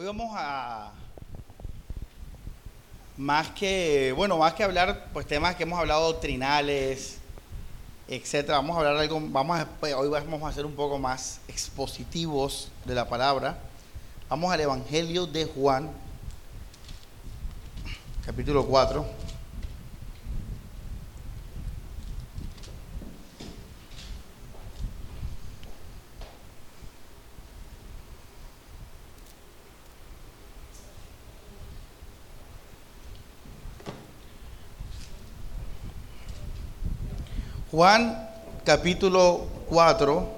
Hoy vamos a más que, bueno, más que hablar pues temas que hemos hablado doctrinales, etcétera, vamos a hablar algo, vamos a, pues, hoy vamos a hacer un poco más expositivos de la palabra. Vamos al Evangelio de Juan, capítulo 4. Juan capítulo 4,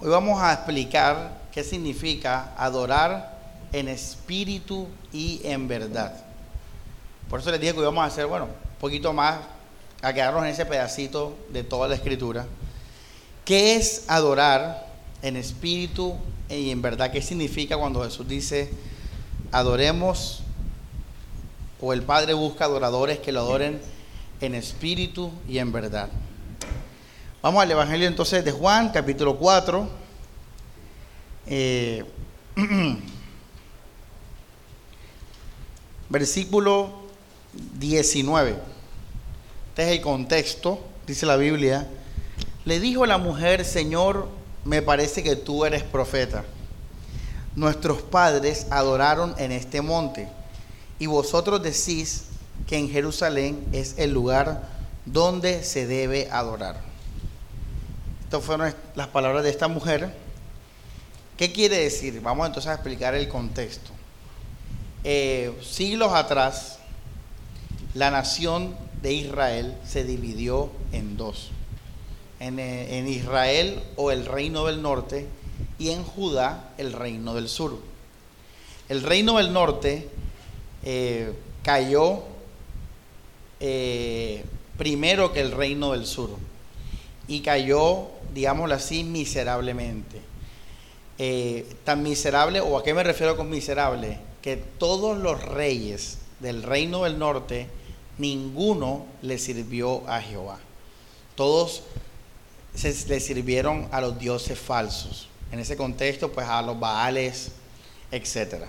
hoy vamos a explicar qué significa adorar en espíritu y en verdad. Por eso les dije que hoy vamos a hacer, bueno, un poquito más, a quedarnos en ese pedacito de toda la escritura. ¿Qué es adorar en espíritu y en verdad? ¿Qué significa cuando Jesús dice, adoremos o el Padre busca adoradores que lo adoren en espíritu y en verdad. Vamos al Evangelio entonces de Juan, capítulo 4. Eh, versículo 19. Este es el contexto, dice la Biblia. Le dijo la mujer, Señor, me parece que tú eres profeta. Nuestros padres adoraron en este monte, y vosotros decís, que en Jerusalén es el lugar donde se debe adorar. Estas fueron las palabras de esta mujer. ¿Qué quiere decir? Vamos entonces a explicar el contexto. Eh, siglos atrás, la nación de Israel se dividió en dos. En, eh, Israel o el reino del norte y en Judá el reino del sur. El reino del norte eh, cayó eh, primero que el reino del sur y cayó, digámoslo así, miserablemente. Eh, tan miserable, o a qué me refiero con miserable, que todos los reyes del reino del norte, ninguno le sirvió a Jehová. Todos le sirvieron a los dioses falsos. En ese contexto, pues a los baales, etc.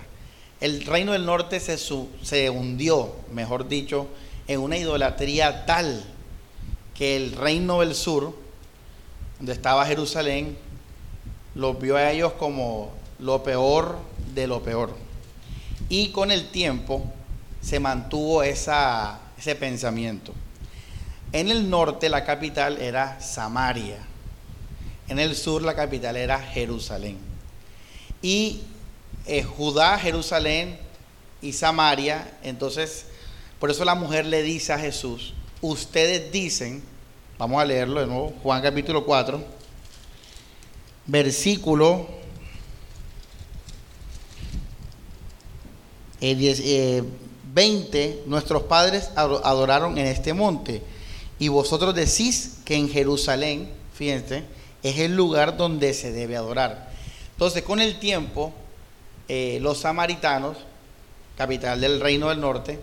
El reino del norte se, se hundió, mejor dicho, en una idolatría tal que el reino del sur, donde estaba Jerusalén, los vio a ellos como lo peor de lo peor. Y con el tiempo se mantuvo ese pensamiento. En el norte la capital era Samaria. En el sur la capital era Jerusalén. Y eh, Judá, Jerusalén y Samaria, entonces por eso la mujer le dice a Jesús, ustedes dicen, vamos a leerlo de nuevo, Juan capítulo 4, versículo 20, eh, nuestros padres adoraron en este monte y vosotros decís que en Jerusalén, fíjense, es el lugar donde se debe adorar. Entonces, con el tiempo, eh, los samaritanos, capital del reino del norte,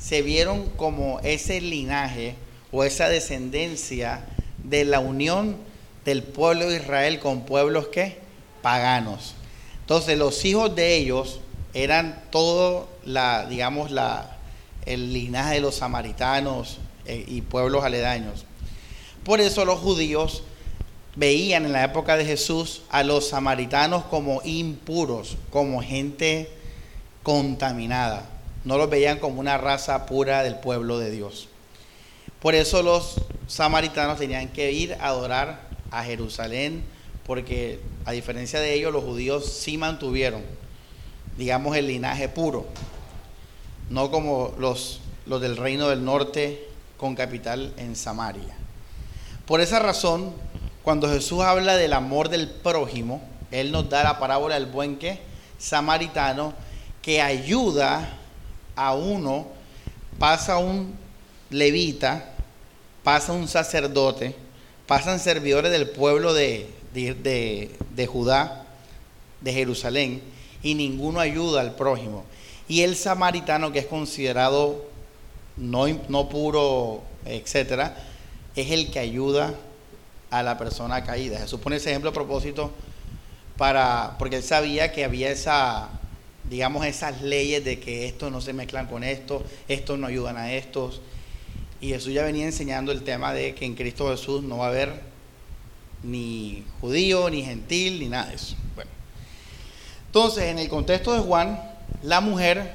se vieron como ese linaje o esa descendencia de la unión del pueblo de Israel con pueblos que paganos. Entonces los hijos de ellos eran todo la, digamos, la, el linaje de los samaritanos eh, y pueblos aledaños. Por eso los judíos veían en la época de Jesús a los samaritanos como impuros, como gente contaminada no los veían como una raza pura del pueblo de Dios. Por eso los samaritanos tenían que ir a adorar a Jerusalén, porque a diferencia de ellos, los judíos sí mantuvieron, digamos, el linaje puro, no como los, los del reino del norte con capital en Samaria. Por esa razón, cuando Jesús habla del amor del prójimo, Él nos da la parábola del buen que samaritano que ayuda a uno, pasa un levita, pasa un sacerdote, pasan servidores del pueblo de, de, Judá, de Jerusalén, y ninguno ayuda al prójimo. Y el samaritano, que es considerado no, no puro, etcétera, es el que ayuda a la persona caída. Se supone ese ejemplo a propósito para, porque él sabía que había esa, digamos, esas leyes de que estos no se mezclan con esto, estos no ayudan a estos. Y Jesús ya venía enseñando el tema de que en Cristo Jesús no va a haber ni judío, ni gentil, ni nada de eso. Bueno. Entonces, en el contexto de Juan, la mujer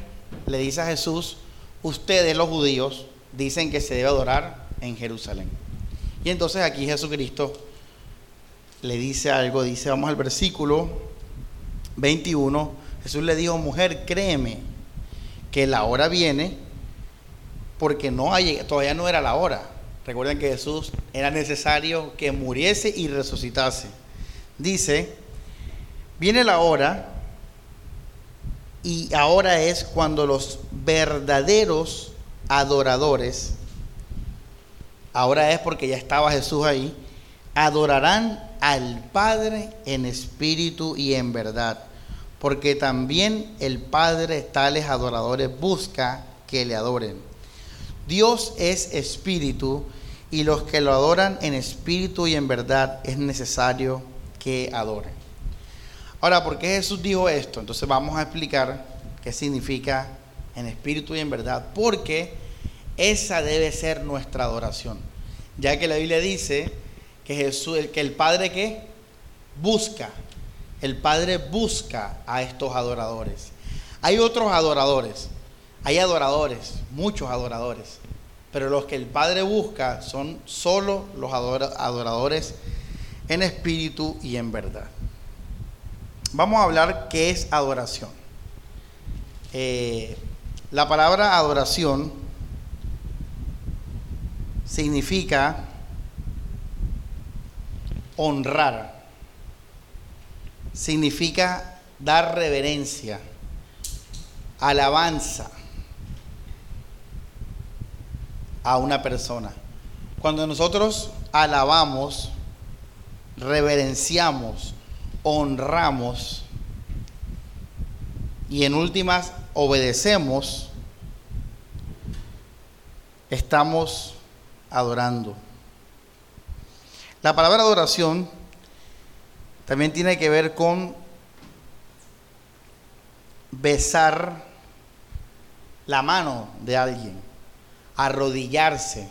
le dice a Jesús, ustedes los judíos dicen que se debe adorar en Jerusalén. Y entonces aquí Jesucristo le dice algo, dice, vamos al versículo 21, Jesús le dijo, mujer, créeme que la hora viene porque no hay, todavía no era la hora. Recuerden que Jesús era necesario que muriese y resucitase. Dice, viene la hora y ahora es cuando los verdaderos adoradores, ahora es porque ya estaba Jesús ahí, adorarán al Padre en espíritu y en verdad, porque también el Padre tales adoradores busca que le adoren. Dios es espíritu y los que lo adoran en espíritu y en verdad es necesario que adoren. Ahora, ¿por qué Jesús dijo esto? Entonces vamos a explicar qué significa en espíritu y en verdad, porque esa debe ser nuestra adoración, ya que la Biblia dice que Jesús, que el Padre que busca, el Padre busca a estos adoradores. Hay otros adoradores, hay adoradores, muchos adoradores, pero los que el Padre busca son solo los adoradores en espíritu y en verdad. Vamos a hablar qué es adoración. Eh, la palabra adoración significa honrar, significa dar reverencia, alabanza, a una persona. Cuando nosotros alabamos, reverenciamos, honramos y en últimas obedecemos, estamos adorando. La palabra adoración también tiene que ver con besar la mano de alguien arrodillarse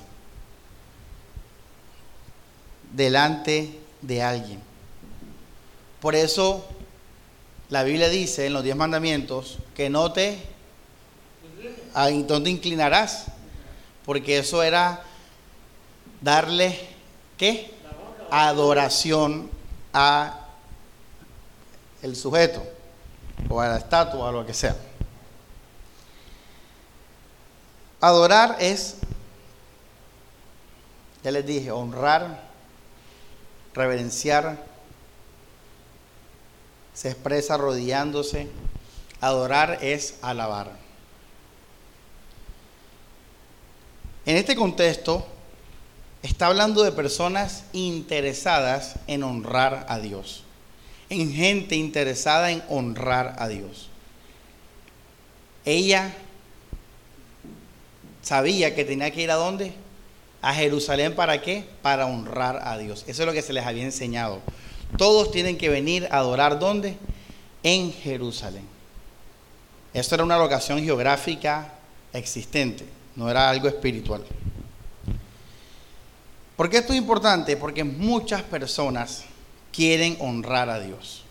delante de alguien. Por eso la Biblia dice en los diez mandamientos que no te, te inclinarás, porque eso era darle, ¿qué? Adoración a el sujeto o a la estatua o a lo que sea. Adorar es, ya les dije, honrar, reverenciar, se expresa arrodillándose. Adorar es alabar. En este contexto, está hablando de personas interesadas en honrar a Dios, en gente interesada en honrar a Dios. Ella sabía que tenía que ir a dónde? A Jerusalén para qué? Para honrar a Dios. Eso es lo que se les había enseñado. Todos tienen que venir a adorar dónde? En Jerusalén. Esto era una locación geográfica existente, no era algo espiritual. ¿Por qué esto es importante? Porque muchas personas quieren honrar a Dios.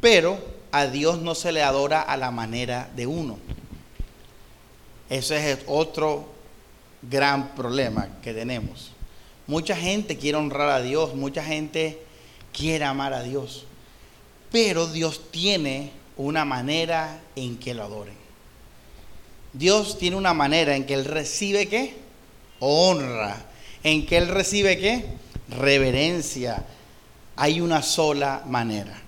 Pero a Dios no se le adora a la manera de uno. Ese es otro gran problema que tenemos. Mucha gente quiere honrar a Dios, mucha gente quiere amar a Dios, pero Dios tiene una manera en que lo adoren. Dios tiene una manera en que Él recibe qué? Honra. En que Él recibe qué? Reverencia. Hay una sola manera.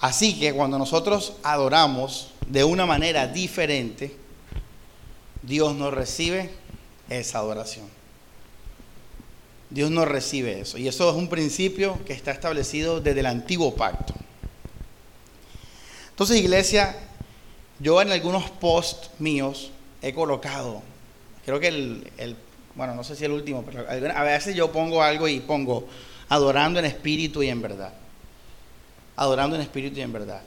Así que cuando nosotros adoramos de una manera diferente, Dios no recibe esa adoración. Dios no recibe eso. Y eso es un principio que está establecido desde el antiguo pacto. Entonces, iglesia, yo en algunos posts míos he colocado, creo que el, bueno, no sé si el último, pero a veces yo pongo algo y pongo adorando en espíritu y en verdad. adorando en espíritu y en verdad.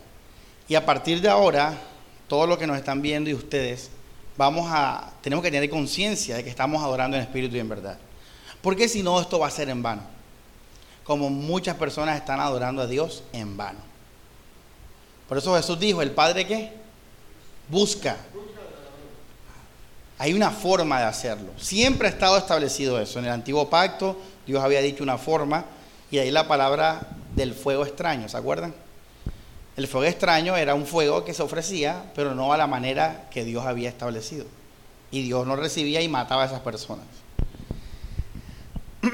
Y a partir de ahora, todos los que nos están viendo y ustedes, vamos a, tenemos que tener conciencia de que estamos adorando en espíritu y en verdad. Porque si no, esto va a ser en vano. Como muchas personas están adorando a Dios en vano. Por eso Jesús dijo, el Padre que busca. Hay una forma de hacerlo. Siempre ha estado establecido eso. En el antiguo pacto Dios había dicho una forma y ahí la palabra del fuego extraño, ¿se acuerdan? El fuego extraño era un fuego que se ofrecía, pero no a la manera que Dios había establecido. Y Dios no recibía y mataba a esas personas.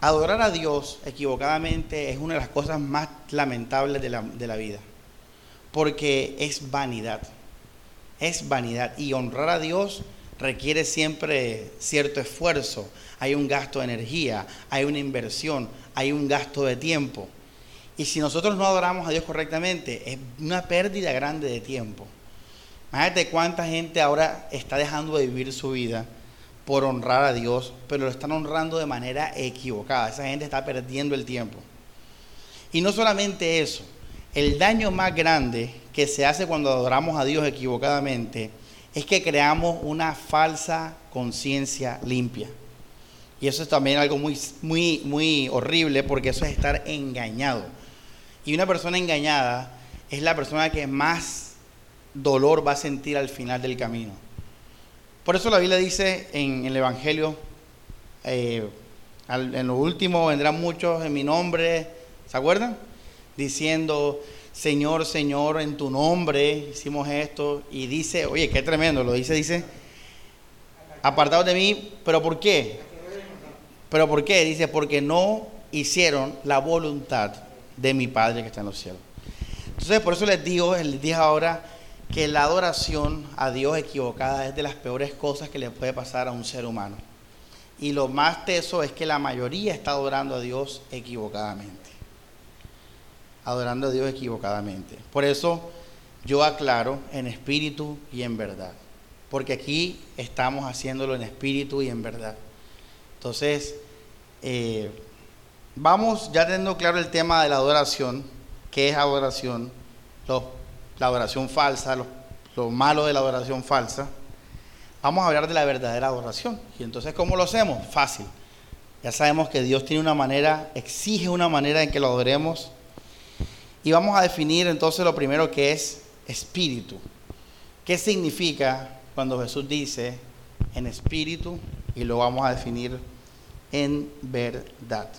Adorar a Dios equivocadamente es una de las cosas más lamentables de la, de la vida, porque es vanidad, es vanidad. Y honrar a Dios requiere siempre cierto esfuerzo, hay un gasto de energía, hay una inversión, hay un gasto de tiempo. Y si nosotros no adoramos a Dios correctamente, es una pérdida grande de tiempo. Imagínate cuánta gente ahora está dejando de vivir su vida por honrar a Dios, pero lo están honrando de manera equivocada. Esa gente está perdiendo el tiempo. Y no solamente eso, el daño más grande que se hace cuando adoramos a Dios equivocadamente es que creamos una falsa conciencia limpia. Y eso es también algo muy, muy, muy horrible porque eso es estar engañado. Y una persona engañada es la persona que más dolor va a sentir al final del camino. Por eso la Biblia dice en, el Evangelio, eh, en lo último vendrán muchos en mi nombre, ¿se acuerdan? Diciendo, Señor, Señor, en tu nombre hicimos esto. Y dice, oye, qué tremendo, lo dice, dice, apartados de mí, pero ¿por qué? ¿Pero por qué? Dice, porque no hicieron la voluntad de mi Padre que está en los cielos. Entonces, por eso les digo, les dije ahora que la adoración a Dios equivocada es de las peores cosas que le puede pasar a un ser humano. Y lo más teso es que la mayoría está adorando a Dios equivocadamente. Adorando a Dios equivocadamente. Por eso yo aclaro en espíritu y en verdad. Porque aquí estamos haciéndolo en espíritu y en verdad. Entonces, eh, vamos ya teniendo claro el tema de la adoración, qué es adoración, la adoración falsa, lo, lo malo de la adoración falsa. Vamos a hablar de la verdadera adoración. Y entonces, ¿cómo lo hacemos? Fácil. Ya sabemos que Dios tiene una manera, exige una manera en que lo adoremos. Y vamos a definir entonces lo primero que es espíritu. ¿Qué significa cuando Jesús dice en espíritu? Y lo vamos a definir en verdad.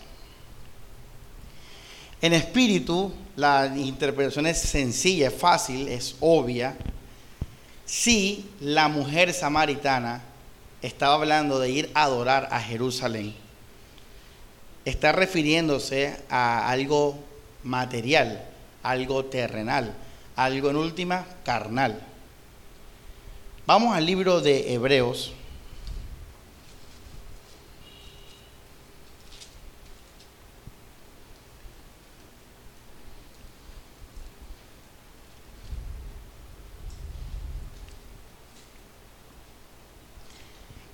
En espíritu, la interpretación es sencilla, es fácil, es obvia. Si la mujer samaritana estaba hablando de ir a adorar a Jerusalén, está refiriéndose a algo material, algo terrenal, algo en última carnal. Vamos al libro de Hebreos,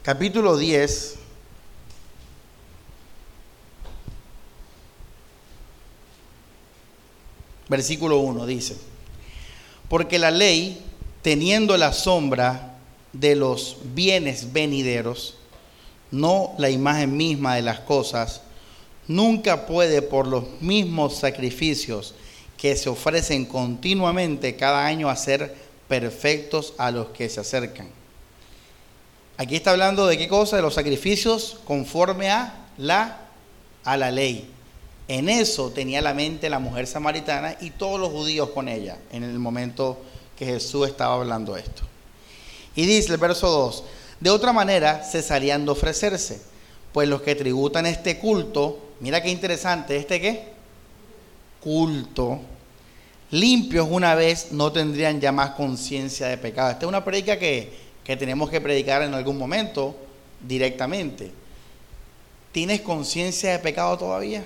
capítulo 10, versículo 1 dice, porque la ley, teniendo la sombra de los bienes venideros, no la imagen misma de las cosas, nunca puede por los mismos sacrificios que se ofrecen continuamente cada año hacer perfectos a los que se acercan. Aquí está hablando de qué cosa? De los sacrificios conforme a la, a la ley. En eso tenía la mente la mujer samaritana y todos los judíos con ella en el momento que Jesús estaba hablando esto. Y dice el verso 2, de otra manera cesarían de ofrecerse, pues los que tributan este culto, mira qué interesante, ¿este qué? Culto, limpios una vez no tendrían ya más conciencia de pecado. Esta es una predica que que tenemos que predicar en algún momento directamente. ¿Tienes conciencia de pecado todavía?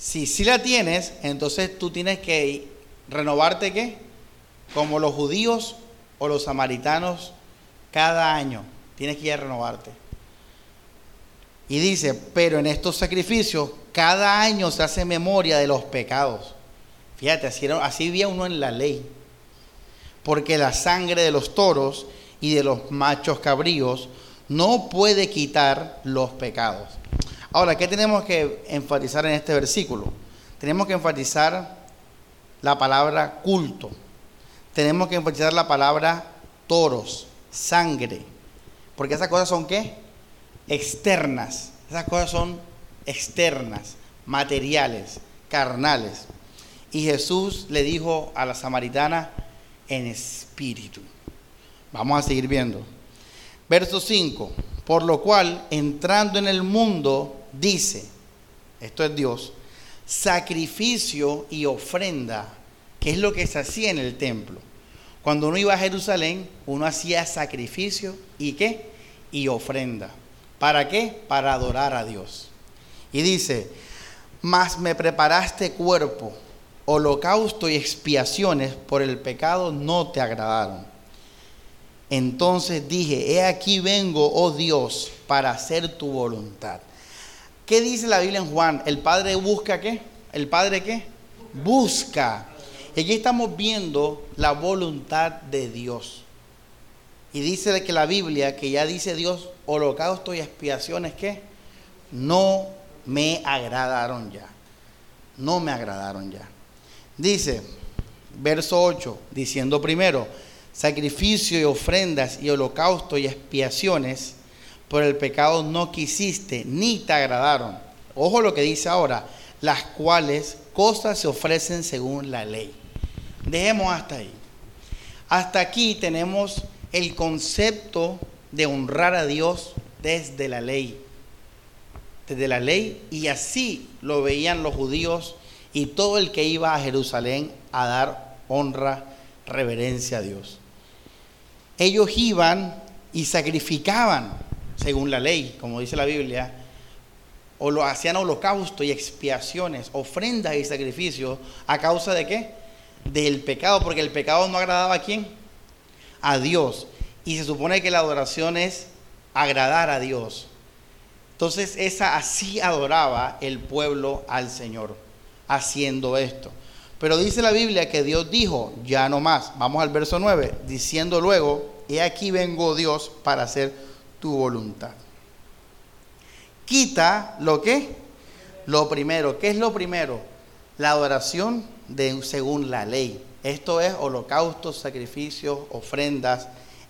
Si sí la tienes, entonces tú tienes que renovarte qué? Como los judíos o los samaritanos cada año. Tienes que ir a renovarte. Y dice, pero en estos sacrificios cada año se hace memoria de los pecados. Fíjate, así, era, así vía uno en la ley. Porque la sangre de los toros y de los machos cabríos no puede quitar los pecados. Ahora, ¿qué tenemos que enfatizar en este versículo? Tenemos que enfatizar la palabra culto. Tenemos que enfatizar la palabra toros, sangre. Porque esas cosas son qué? Externas. Esas cosas son externas, materiales, carnales. Y Jesús le dijo a la samaritana en espíritu. Vamos a seguir viendo. Verso 5. Por lo cual, entrando en el mundo, dice, esto es Dios, sacrificio y ofrenda, que es lo que se hacía en el templo. Cuando uno iba a Jerusalén, uno hacía sacrificio y qué? Y ofrenda. ¿Para qué? Para adorar a Dios. Y dice, mas me preparaste cuerpo, holocausto y expiaciones por el pecado no te agradaron. Entonces dije, he aquí vengo, oh Dios, para hacer tu voluntad. ¿Qué dice la Biblia en Juan? ¿El Padre busca qué? ¿El Padre qué? Busca. Y aquí estamos viendo la voluntad de Dios. Y dice que la Biblia, que ya dice Dios, holocausto y expiaciones, ¿qué? No me agradaron ya. No me agradaron ya. Dice, verso 8, diciendo primero, sacrificio y ofrendas y holocausto y expiaciones por el pecado no quisiste, ni te agradaron. Ojo lo que dice ahora, las cuales cosas se ofrecen según la ley. Dejemos hasta ahí. Hasta aquí tenemos el concepto de honrar a Dios desde la ley. Desde la ley y así lo veían los judíos y todo el que iba a Jerusalén a dar honra, reverencia a Dios. Ellos iban y sacrificaban según la ley, como dice la Biblia, o lo hacían holocausto y expiaciones, ofrendas y sacrificios, ¿a causa de qué? Del pecado, porque el pecado no agradaba a quién? A Dios. Y se supone que la adoración es agradar a Dios. Entonces, esa así adoraba el pueblo al Señor, haciendo esto. Pero dice la Biblia que Dios dijo, ya no más. Vamos al verso 9, diciendo luego, he aquí vengo Dios para hacer tu voluntad. Quita lo que? Lo primero. ¿Qué es lo primero? La adoración de, según la ley. Esto es holocaustos, sacrificios, ofrendas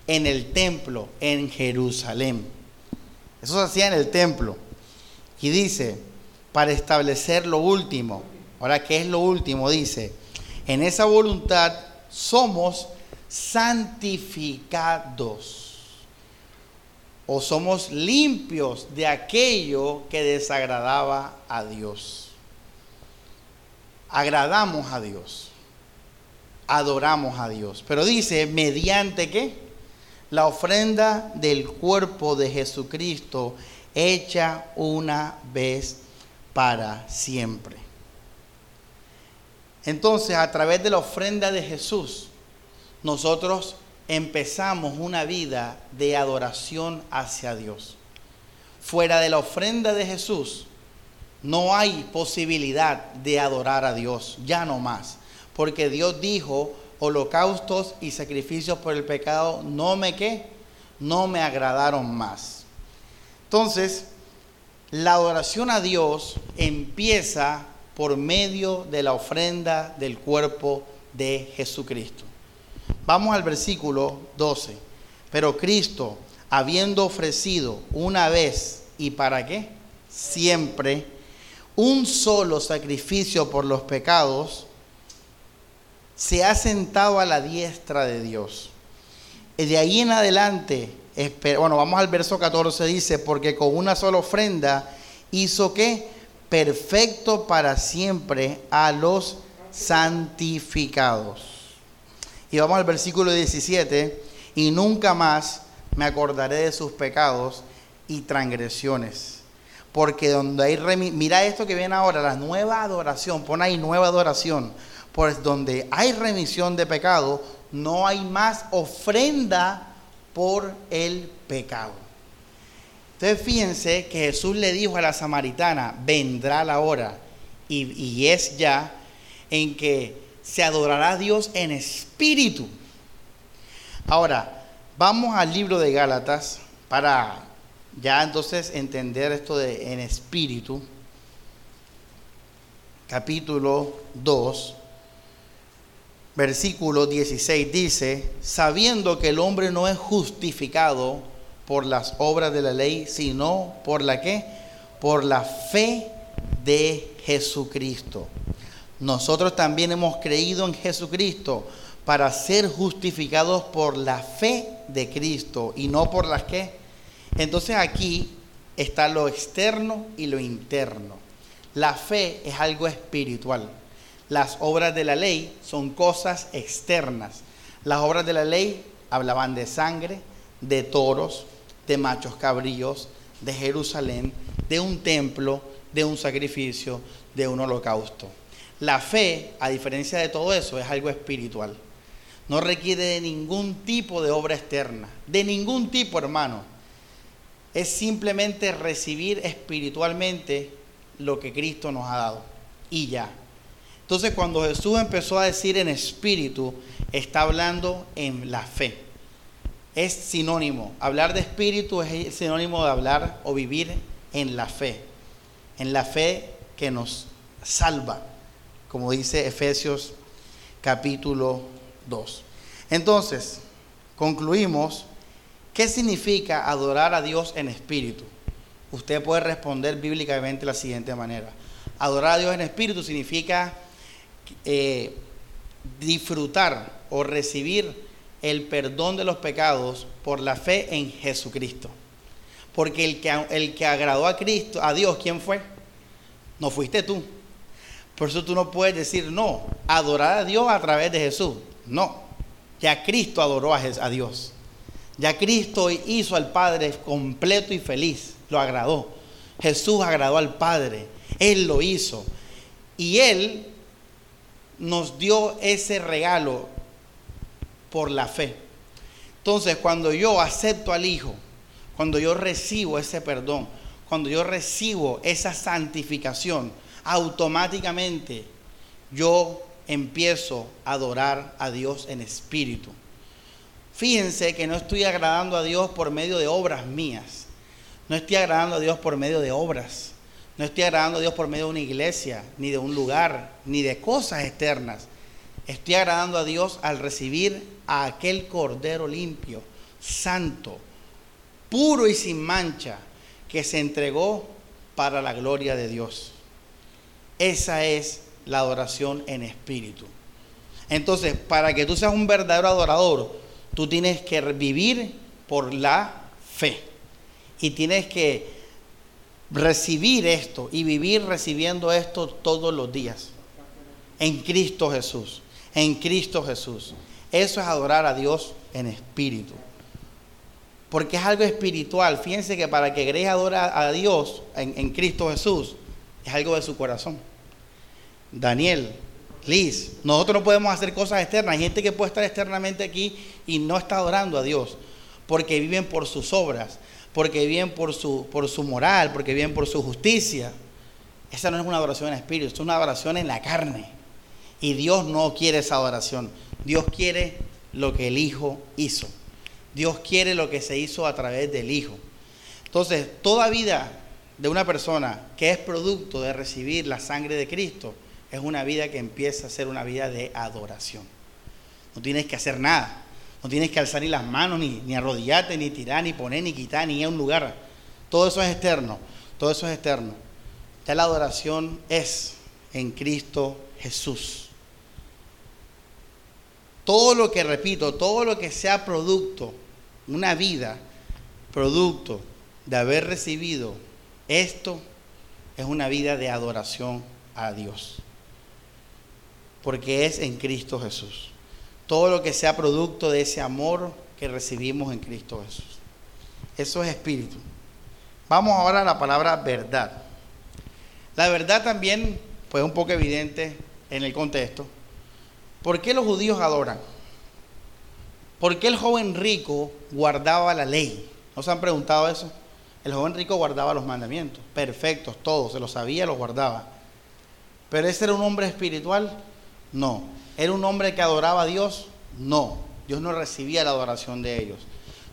en el templo, en Jerusalén. Eso se hacía en el templo. Y dice, para establecer lo último. Ahora, ¿qué es lo último? Dice, en esa voluntad somos santificados o somos limpios de aquello que desagradaba a Dios. Agradamos a Dios, adoramos a Dios. Pero dice, mediante qué? La ofrenda del cuerpo de Jesucristo hecha una vez para siempre. Entonces, a través de la ofrenda de Jesús, nosotros empezamos una vida de adoración hacia Dios. Fuera de la ofrenda de Jesús, no hay posibilidad de adorar a Dios, ya no más. Porque Dios dijo, holocaustos y sacrificios por el pecado, no me qué, no me agradaron más. Entonces, la adoración a Dios empieza por medio de la ofrenda del cuerpo de Jesucristo. Vamos al versículo 12. Pero Cristo, habiendo ofrecido una vez y para qué? Siempre un solo sacrificio por los pecados, se ha sentado a la diestra de Dios. Y de ahí en adelante, bueno, vamos al verso 14, dice, porque con una sola ofrenda hizo que perfecto para siempre a los santificados. Y vamos al versículo 17, y nunca más me acordaré de sus pecados y transgresiones. Porque donde hay mira esto que viene ahora, la nueva adoración, pon ahí nueva adoración, pues donde hay remisión de pecado, no hay más ofrenda por el pecado. Entonces fíjense que Jesús le dijo a la samaritana, vendrá la hora, y, y es ya, en que se adorará a Dios en espíritu. Ahora, vamos al libro de Gálatas para ya entonces entender esto de en espíritu. Capítulo 2, versículo 16 dice, sabiendo que el hombre no es justificado por las obras de la ley, sino por la que? Por la fe de Jesucristo. Nosotros también hemos creído en Jesucristo para ser justificados por la fe de Cristo y no por las que. Entonces aquí está lo externo y lo interno. La fe es algo espiritual. Las obras de la ley son cosas externas. Las obras de la ley hablaban de sangre, de toros, de machos cabríos, de Jerusalén, de un templo, de un sacrificio, de un holocausto. La fe, a diferencia de todo eso, es algo espiritual. No requiere de ningún tipo de obra externa, de ningún tipo, hermano. Es simplemente recibir espiritualmente lo que Cristo nos ha dado. Y ya. Entonces cuando Jesús empezó a decir en espíritu, está hablando en la fe. Es sinónimo. Hablar de espíritu es sinónimo de hablar o vivir en la fe. En la fe que nos salva como dice Efesios capítulo 2. Entonces, concluimos, ¿qué significa adorar a Dios en espíritu? Usted puede responder bíblicamente de la siguiente manera. Adorar a Dios en espíritu significa eh, disfrutar o recibir el perdón de los pecados por la fe en Jesucristo. Porque el que, el que agradó a Cristo, a Dios, ¿quién fue? No fuiste tú, por eso tú no puedes decir, no, adorar a Dios a través de Jesús. No, ya Cristo adoró a Dios. Ya Cristo hizo al Padre completo y feliz, lo agradó. Jesús agradó al Padre, Él lo hizo. Y Él nos dio ese regalo por la fe. Entonces, cuando yo acepto al Hijo, cuando yo recibo ese perdón, cuando yo recibo esa santificación, automáticamente yo empiezo a adorar a Dios en espíritu. Fíjense que no estoy agradando a Dios por medio de obras mías. No estoy agradando a Dios por medio de obras. No estoy agradando a Dios por medio de una iglesia, ni de un lugar, ni de cosas externas. Estoy agradando a Dios al recibir a aquel Cordero limpio, santo, puro y sin mancha, que se entregó para la gloria de Dios. Esa es la adoración en espíritu. Entonces, para que tú seas un verdadero adorador, tú tienes que vivir por la fe. Y tienes que recibir esto y vivir recibiendo esto todos los días. En Cristo Jesús. En Cristo Jesús. Eso es adorar a Dios en espíritu. Porque es algo espiritual. Fíjense que para que Grecia adora a Dios en Cristo Jesús, es algo de su corazón. Daniel, Liz, nosotros no podemos hacer cosas externas. Hay gente que puede estar externamente aquí y no está adorando a Dios, porque viven por sus obras, porque viven por su, por su moral, porque viven por su justicia. Esa no es una adoración en espíritu, es una adoración en la carne. Y Dios no quiere esa adoración. Dios quiere lo que el Hijo hizo. Dios quiere lo que se hizo a través del Hijo. Entonces, toda vida de una persona que es producto de recibir la sangre de Cristo, es una vida que empieza a ser una vida de adoración. No tienes que hacer nada. No tienes que alzar ni las manos, ni, arrodillarte, ni tirar, ni poner, ni quitar, ni ir a un lugar. Todo eso es externo. Todo eso es externo. Ya la adoración es en Cristo Jesús. Todo lo que repito, todo lo que sea producto, una vida, producto de haber recibido esto, es una vida de adoración a Dios porque es en Cristo Jesús. Todo lo que sea producto de ese amor que recibimos en Cristo Jesús. Eso es espíritu. Vamos ahora a la palabra verdad. La verdad también, pues un poco evidente en el contexto. ¿Por qué los judíos adoran? ¿Por qué el joven rico guardaba la ley? ¿No se han preguntado eso? El joven rico guardaba los mandamientos, perfectos, todos, se los sabía, los guardaba. Pero ese era un hombre espiritual, no. ¿Era un hombre que adoraba a Dios? No. Dios no recibía la adoración de ellos.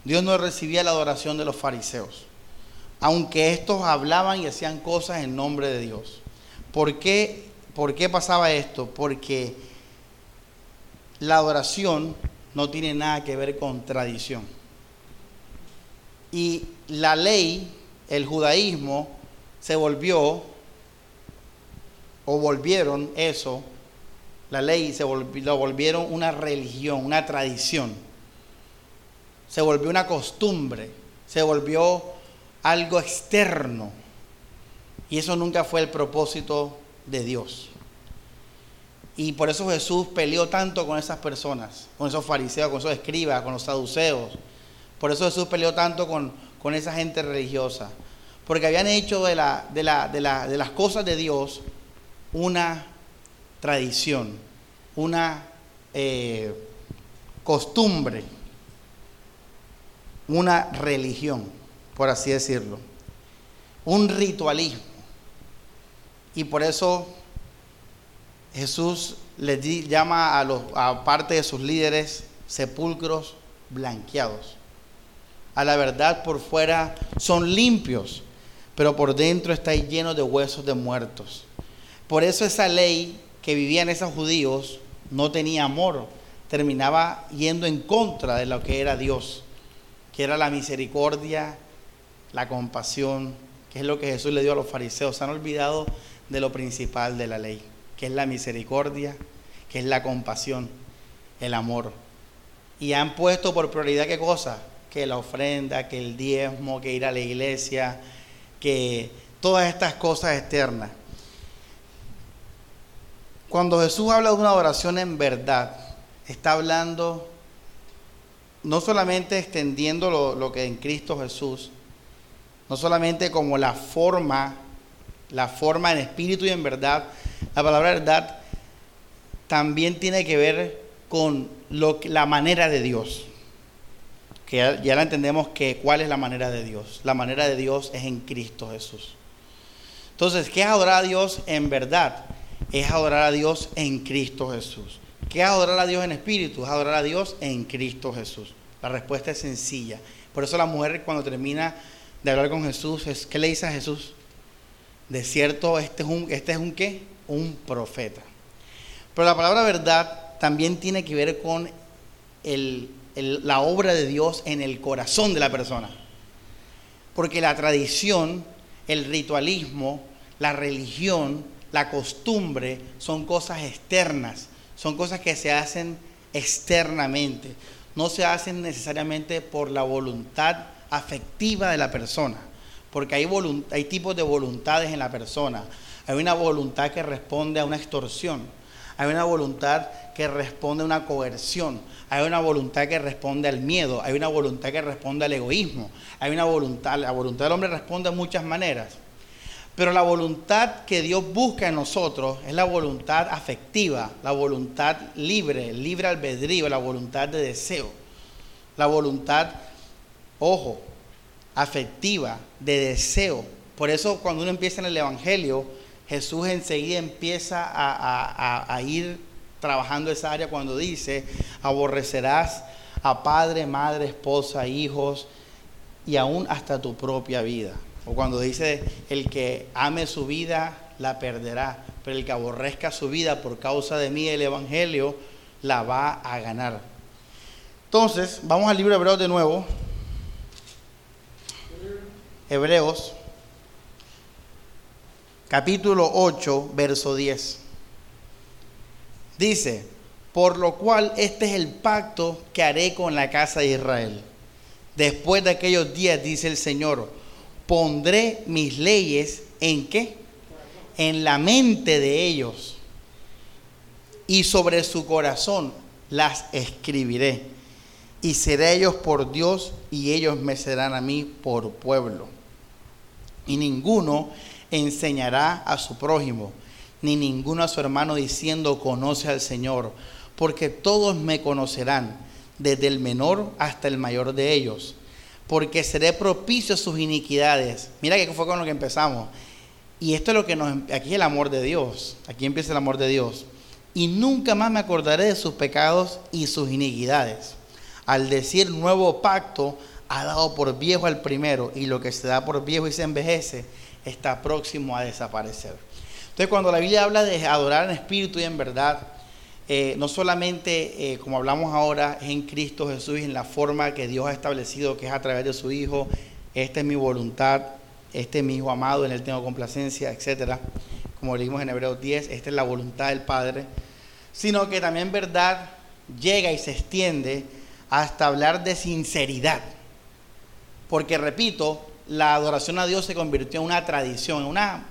Dios no recibía la adoración de los fariseos. Aunque estos hablaban y hacían cosas en nombre de Dios. ¿Por qué, ¿Por qué pasaba esto? Porque la adoración no tiene nada que ver con tradición. Y la ley, el judaísmo, se volvió, o volvieron eso, la ley se lo volvieron una religión, una tradición. Se volvió una costumbre, se volvió algo externo. Y eso nunca fue el propósito de Dios. Y por eso Jesús peleó tanto con esas personas, con esos fariseos, con esos escribas, con los saduceos. Por eso Jesús peleó tanto con, con esa gente religiosa. Porque habían hecho de, la, de, la, de, la, de las cosas de Dios una tradición, una eh, costumbre, una religión, por así decirlo, un ritualismo. Y por eso Jesús les llama a, los, a parte de sus líderes sepulcros blanqueados. A la verdad por fuera son limpios, pero por dentro está lleno de huesos de muertos. Por eso esa ley que vivían esos judíos no tenía amor, terminaba yendo en contra de lo que era Dios, que era la misericordia, la compasión, que es lo que Jesús le dio a los fariseos. Se han olvidado de lo principal de la ley, que es la misericordia, que es la compasión, el amor. Y han puesto por prioridad qué cosa? Que la ofrenda, que el diezmo, que ir a la iglesia, que todas estas cosas externas. Cuando Jesús habla de una adoración en verdad, está hablando no solamente extendiendo lo, lo, que en Cristo Jesús, no solamente como la forma, la forma en espíritu y en verdad, la palabra verdad también tiene que ver con lo, la manera de Dios. Que ya, ya la entendemos que cuál es la manera de Dios. La manera de Dios es en Cristo Jesús. Entonces, ¿qué es adorar a Dios en verdad? Es adorar a Dios en Cristo Jesús. ¿Qué es adorar a Dios en espíritu? Es adorar a Dios en Cristo Jesús. La respuesta es sencilla. Por eso la mujer cuando termina de hablar con Jesús, es, ¿qué le dice a Jesús? De cierto, este es un, este es un qué? Un profeta. Pero la palabra verdad también tiene que ver con el, la obra de Dios en el corazón de la persona. Porque la tradición, el ritualismo, la religión, la costumbre son cosas externas, son cosas que se hacen externamente, no se hacen necesariamente por la voluntad afectiva de la persona, porque hay, tipos de voluntades en la persona. Hay una voluntad que responde a una extorsión, hay una voluntad que responde a una coerción, hay una voluntad que responde al miedo, hay una voluntad que responde al egoísmo, hay una voluntad, la voluntad del hombre responde de muchas maneras. Pero la voluntad que Dios busca en nosotros es la voluntad afectiva, la voluntad libre, libre albedrío, la voluntad de deseo. La voluntad, ojo, afectiva, de deseo. Por eso cuando uno empieza en el Evangelio, Jesús enseguida empieza a, a, a ir trabajando esa área cuando dice, aborrecerás a padre, madre, esposa, hijos y aún hasta tu propia vida. O cuando dice, el que ame su vida, la perderá, pero el que aborrezca su vida por causa de mí, el Evangelio, la va a ganar. Entonces, vamos al libro de Hebreos de nuevo. Hebreos, capítulo 8, verso 10. Dice, por lo cual este es el pacto que haré con la casa de Israel. Después de aquellos días, dice el Señor, pondré mis leyes en qué? En la mente de ellos y sobre su corazón las escribiré. Y seré ellos por Dios y ellos me serán a mí por pueblo. Y ninguno enseñará a su prójimo, ni ninguno a su hermano diciendo conoce al Señor, porque todos me conocerán, desde el menor hasta el mayor de ellos porque seré propicio a sus iniquidades. Mira que fue con lo que empezamos. Y esto es lo que nos... Aquí es el amor de Dios. Aquí empieza el amor de Dios. Y nunca más me acordaré de sus pecados y sus iniquidades. Al decir nuevo pacto, ha dado por viejo al primero. Y lo que se da por viejo y se envejece, está próximo a desaparecer. Entonces cuando la Biblia habla de adorar en espíritu y en verdad, eh, no solamente eh, como hablamos ahora es en Cristo Jesús en la forma que Dios ha establecido que es a través de su Hijo, esta es mi voluntad, este es mi Hijo amado, en él tengo complacencia, etcétera, como leímos en Hebreos 10, esta es la voluntad del Padre, sino que también verdad llega y se extiende hasta hablar de sinceridad. Porque repito, la adoración a Dios se convirtió en una tradición, en una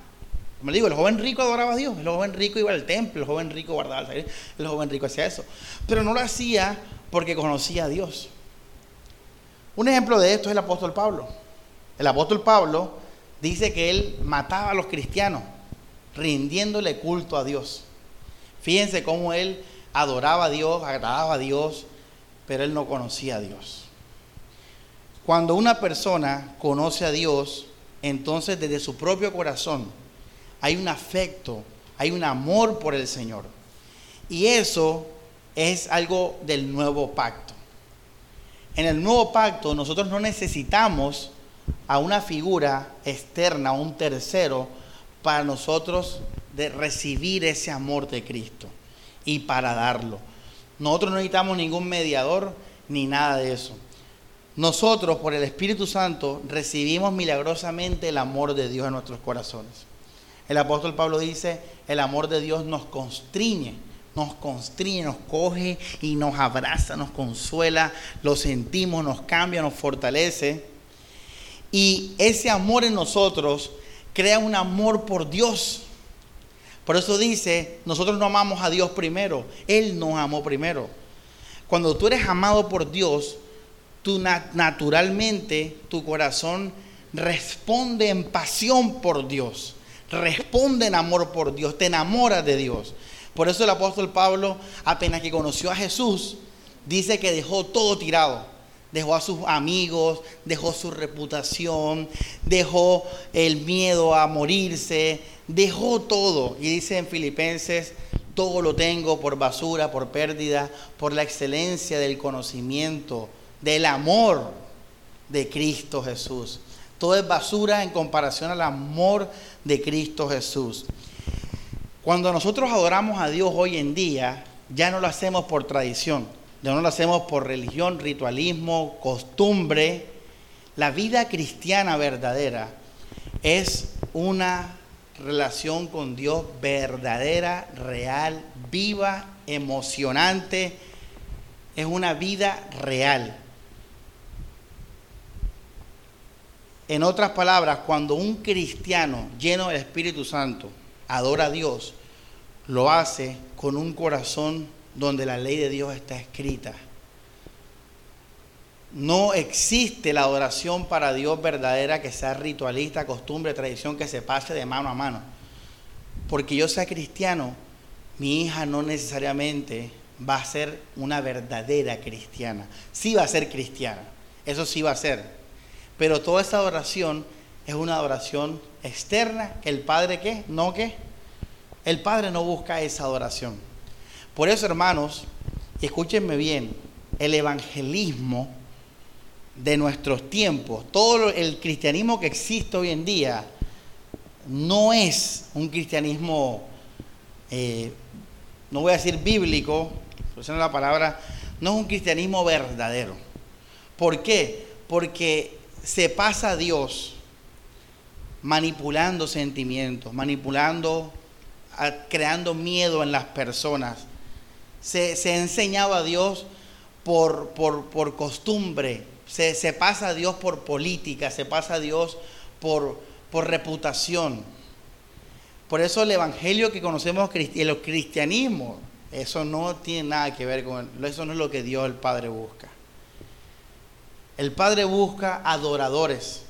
como digo, el joven rico adoraba a Dios, el joven rico iba al templo, el joven rico guardaba el el joven rico hacía eso. Pero no lo hacía porque conocía a Dios. Un ejemplo de esto es el apóstol Pablo. El apóstol Pablo dice que él mataba a los cristianos, rindiéndole culto a Dios. Fíjense cómo él adoraba a Dios, agradaba a Dios, pero él no conocía a Dios. Cuando una persona conoce a Dios, entonces desde su propio corazón, hay un afecto, hay un amor por el Señor. Y eso es algo del nuevo pacto. En el nuevo pacto nosotros no necesitamos a una figura externa, a un tercero, para nosotros de recibir ese amor de Cristo y para darlo. Nosotros no necesitamos ningún mediador ni nada de eso. Nosotros por el Espíritu Santo recibimos milagrosamente el amor de Dios en nuestros corazones. El apóstol Pablo dice, el amor de Dios nos constriñe, nos constriñe, nos coge y nos abraza, nos consuela, lo sentimos, nos cambia, nos fortalece. Y ese amor en nosotros crea un amor por Dios. Por eso dice, nosotros no amamos a Dios primero, Él nos amó primero. Cuando tú eres amado por Dios, tú naturalmente, tu corazón responde en pasión por Dios responde en amor por Dios, te enamoras de Dios. Por eso el apóstol Pablo, apenas que conoció a Jesús, dice que dejó todo tirado. Dejó a sus amigos, dejó su reputación, dejó el miedo a morirse, dejó todo. Y dice en Filipenses, todo lo tengo por basura, por pérdida, por la excelencia del conocimiento, del amor de Cristo Jesús. Todo es basura en comparación al amor de Cristo Jesús. Cuando nosotros adoramos a Dios hoy en día, ya no lo hacemos por tradición, ya no lo hacemos por religión, ritualismo, costumbre. La vida cristiana verdadera es una relación con Dios verdadera, real, viva, emocionante. Es una vida real. En otras palabras, cuando un cristiano lleno del Espíritu Santo adora a Dios, lo hace con un corazón donde la ley de Dios está escrita. No existe la adoración para Dios verdadera que sea ritualista, costumbre, tradición, que se pase de mano a mano. Porque yo sea cristiano, mi hija no necesariamente va a ser una verdadera cristiana. Sí va a ser cristiana, eso sí va a ser pero toda esa adoración es una adoración externa el Padre qué? No qué. El Padre no busca esa adoración. Por eso, hermanos, escúchenme bien, el evangelismo de nuestros tiempos, todo el cristianismo que existe hoy en día, no es un cristianismo, eh, no voy a decir bíblico, usando la palabra, no es un cristianismo verdadero. ¿Por qué? Porque se pasa a Dios manipulando sentimientos, manipulando, creando miedo en las personas. Se, se enseñaba a Dios por, por, costumbre, se, se, pasa a Dios por política, se pasa a Dios por, por reputación. Por eso el evangelio que conocemos, el cristianismo, eso no tiene nada que ver con, eso no es lo que Dios el Padre busca. El Padre busca adoradores,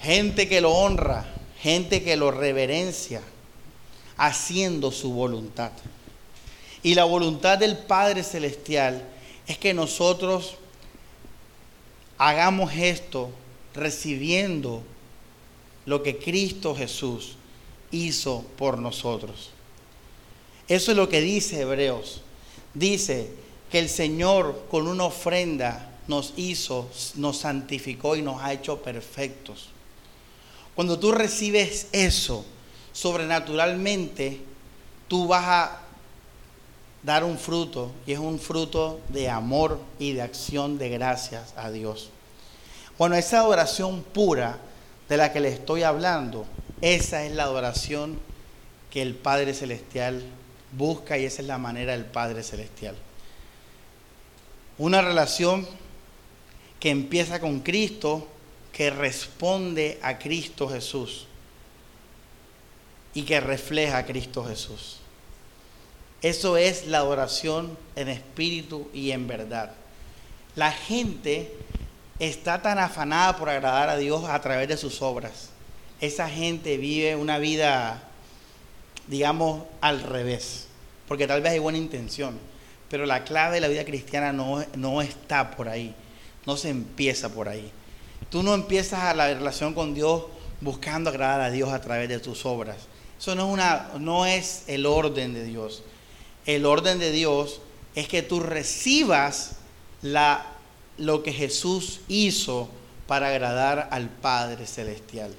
gente que lo honra, gente que lo reverencia, haciendo su voluntad. Y la voluntad del Padre Celestial es que nosotros hagamos esto recibiendo lo que Cristo Jesús hizo por nosotros. Eso es lo que dice Hebreos. Dice que el Señor con una ofrenda nos hizo, nos santificó y nos ha hecho perfectos. Cuando tú recibes eso sobrenaturalmente, tú vas a dar un fruto y es un fruto de amor y de acción de gracias a Dios. Bueno, esa adoración pura de la que le estoy hablando, esa es la adoración que el Padre Celestial busca y esa es la manera del Padre Celestial. Una relación que empieza con Cristo, que responde a Cristo Jesús y que refleja a Cristo Jesús. Eso es la adoración en espíritu y en verdad. La gente está tan afanada por agradar a Dios a través de sus obras. Esa gente vive una vida, digamos, al revés, porque tal vez hay buena intención, pero la clave de la vida cristiana no, no está por ahí, no se empieza por ahí. Tú no empiezas la relación con Dios buscando agradar a Dios a través de tus obras. Eso no es, una, no es el orden de Dios el orden de Dios es que tú recibas la, lo que Jesús hizo para agradar al Padre Celestial.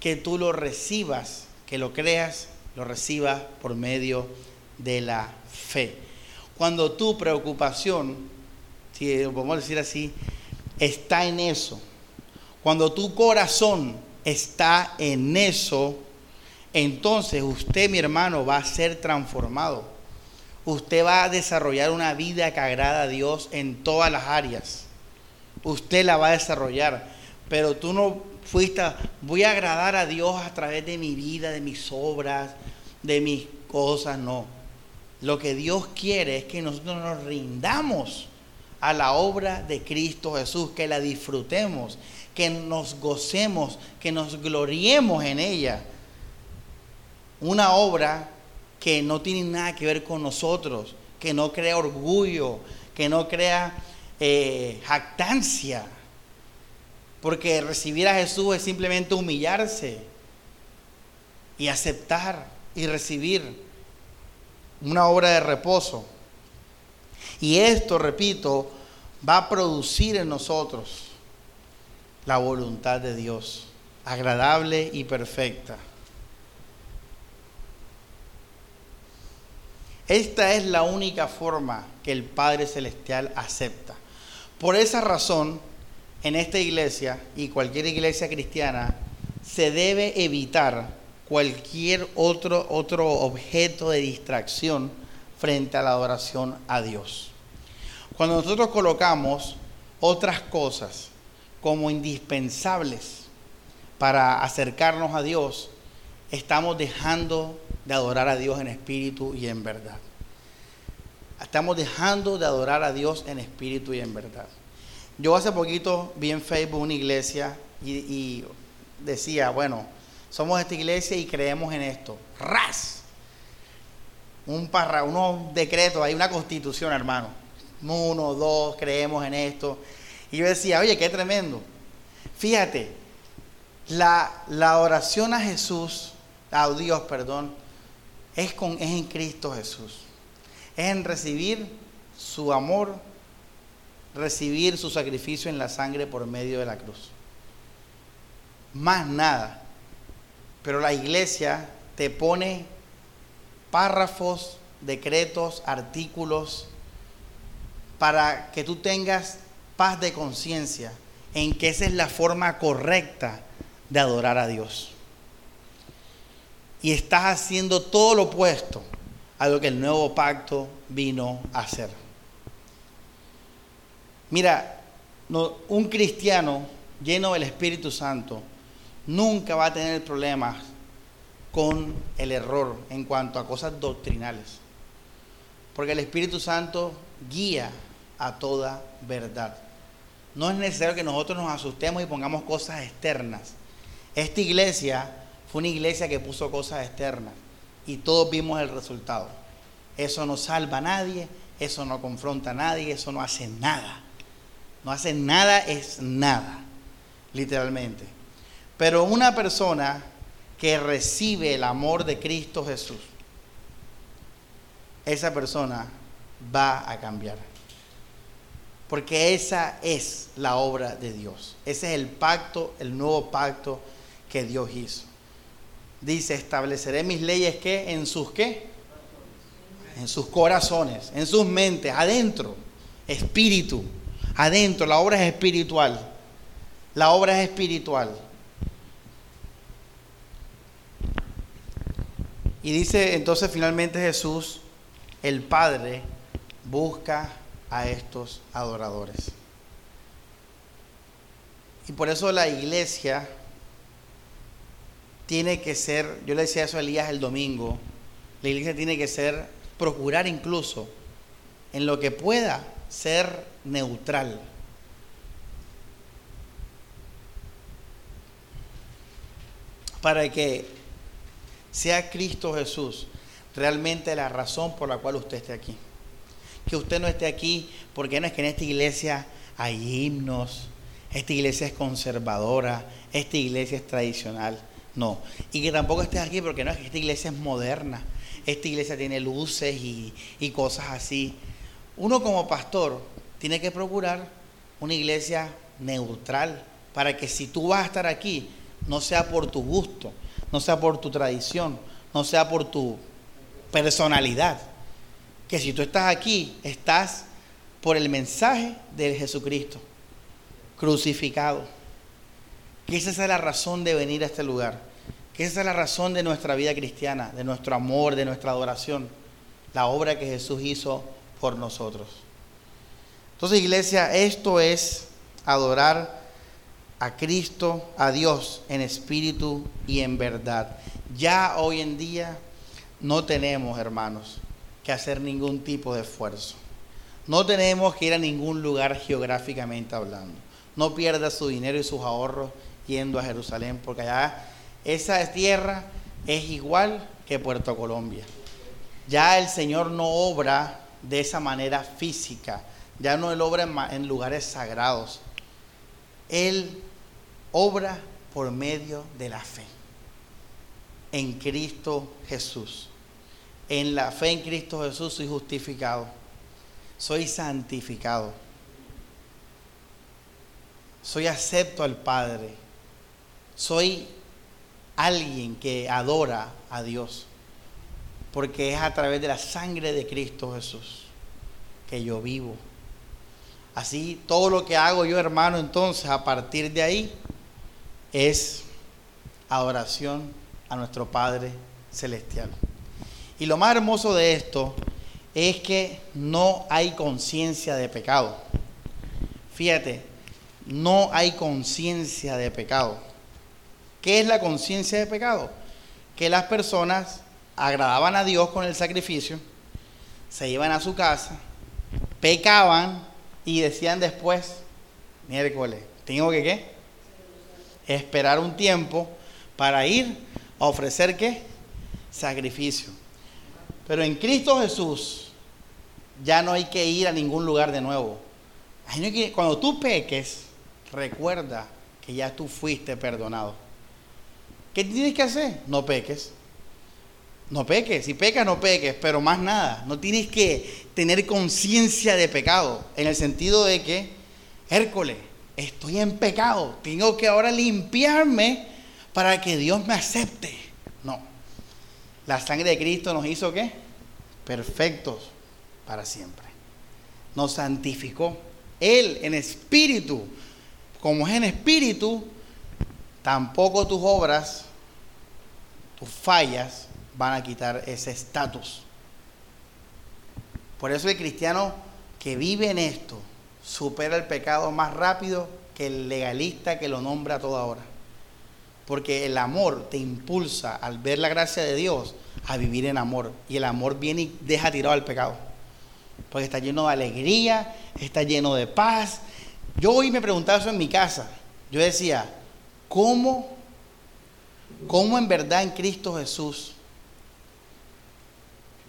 Que tú lo recibas, que lo creas, lo recibas por medio de la fe. Cuando tu preocupación, si lo podemos decir así, está en eso, cuando tu corazón está en eso, entonces usted, mi hermano, va a ser transformado usted va a desarrollar una vida que agrada a Dios en todas las áreas. Usted la va a desarrollar, pero tú no fuiste, voy a agradar a Dios a través de mi vida, de mis obras, de mis cosas, no. Lo que Dios quiere es que nosotros nos rindamos a la obra de Cristo Jesús, que la disfrutemos, que nos gocemos, que nos gloriemos en ella. Una obra que no tienen nada que ver con nosotros, que no crea orgullo, que no crea eh, jactancia. Porque recibir a Jesús es simplemente humillarse y aceptar y recibir una obra de reposo. Y esto, repito, va a producir en nosotros la voluntad de Dios, agradable y perfecta. Esta es la única forma que el Padre Celestial acepta. Por esa razón, en esta iglesia y cualquier iglesia cristiana, se debe evitar cualquier otro, otro objeto de distracción frente a la adoración a Dios. Cuando nosotros colocamos otras cosas como indispensables para acercarnos a Dios, estamos dejando de adorar a Dios en espíritu y en verdad. Estamos dejando de adorar a Dios en espíritu y en verdad. Yo hace poquito vi en Facebook una iglesia y, decía, bueno, somos esta iglesia y creemos en esto. ¡Ras! Un parra, unos decretos, hay una constitución, hermano. Uno, dos, creemos en esto. Y yo decía, oye, qué tremendo. Fíjate, la, la oración a Jesús, a Dios, perdón, es, con, es en Cristo Jesús. Es en recibir su amor, recibir su sacrificio en la sangre por medio de la cruz. Más nada. Pero la iglesia te pone párrafos, decretos, artículos, para que tú tengas paz de conciencia en que esa es la forma correcta de adorar a Dios y estás haciendo todo lo opuesto a lo que el nuevo pacto vino a hacer. Mira, un cristiano lleno del Espíritu Santo nunca va a tener problemas con el error en cuanto a cosas doctrinales. Porque el Espíritu Santo guía a toda verdad. No es necesario que nosotros nos asustemos y pongamos cosas externas. Esta iglesia fue una iglesia que puso cosas externas y todos vimos el resultado. Eso no salva a nadie, eso no confronta a nadie, eso no hace nada. No hace nada, es nada, literalmente. Pero una persona que recibe el amor de Cristo Jesús, esa persona va a cambiar. Porque esa es la obra de Dios. Ese es el pacto, el nuevo pacto que Dios hizo. Dice, estableceré mis leyes que en sus qué? En sus corazones, en sus mentes, adentro, espíritu, adentro, la obra es espiritual. La obra es espiritual. Y dice entonces finalmente Jesús, el Padre busca a estos adoradores. Y por eso la iglesia tiene que ser, yo le decía eso a Elías el domingo, la iglesia tiene que ser, procurar incluso, en lo que pueda, ser neutral. Para que sea Cristo Jesús realmente la razón por la cual usted esté aquí. Que usted no esté aquí porque no es que en esta iglesia hay himnos, esta iglesia es conservadora, esta iglesia es tradicional. No. Y que tampoco estés aquí porque no es que esta iglesia es moderna, esta iglesia tiene luces y, y cosas así. Uno como pastor tiene que procurar una iglesia neutral para que si tú vas a estar aquí, no sea por tu gusto, no sea por tu tradición, no sea por tu personalidad. Que si tú estás aquí, estás por el mensaje de Jesucristo, crucificado. Que esa es la razón de venir a este lugar. Que esa es la razón de nuestra vida cristiana, de nuestro amor, de nuestra adoración. La obra que Jesús hizo por nosotros. Entonces, iglesia, esto es adorar a Cristo, a Dios, en espíritu y en verdad. Ya hoy en día no tenemos, hermanos, que hacer ningún tipo de esfuerzo. No tenemos que ir a ningún lugar geográficamente hablando. No pierda su dinero y sus ahorros yendo a Jerusalén, porque allá esa tierra es igual que Puerto Colombia. Ya el Señor no obra de esa manera física, ya no Él obra en, lugares sagrados. Él obra por medio de la fe en Cristo Jesús. En la fe en Cristo Jesús soy justificado, soy santificado, soy acepto al Padre, soy alguien que adora a Dios, porque es a través de la sangre de Cristo Jesús que yo vivo. Así, todo lo que hago yo, hermano, entonces, a partir de ahí, es adoración a nuestro Padre Celestial. Y lo más hermoso de esto es que no hay conciencia de pecado. Fíjate, no hay conciencia de pecado. ¿Qué es la conciencia de pecado? Que las personas agradaban a Dios con el sacrificio, se iban a su casa, pecaban y decían después, miércoles, tengo que qué? Esperar un tiempo para ir a ofrecer qué? Sacrificio. Pero en Cristo Jesús ya no hay que ir a ningún lugar de nuevo. Cuando tú peques, recuerda que ya tú fuiste perdonado. ¿Qué tienes que hacer? No peques. No peques. Si pecas, no peques. Pero más nada. No tienes que tener conciencia de pecado. En el sentido de que, Hércules, estoy en pecado. Tengo que ahora limpiarme para que Dios me acepte. No. La sangre de Cristo nos hizo qué? Perfectos para siempre. Nos santificó. Él en espíritu. Como es en espíritu, tampoco tus obras, tus fallas, van a quitar ese estatus. Por eso el cristiano que vive en esto supera el pecado más rápido que el legalista que lo nombra a toda hora. Porque el amor te impulsa al ver la gracia de Dios a vivir en amor. Y el amor viene y deja tirado al pecado. Porque está lleno de alegría, está lleno de paz. Yo hoy me preguntaba eso en mi casa. Yo decía, ¿Cómo, cómo en verdad en Cristo Jesús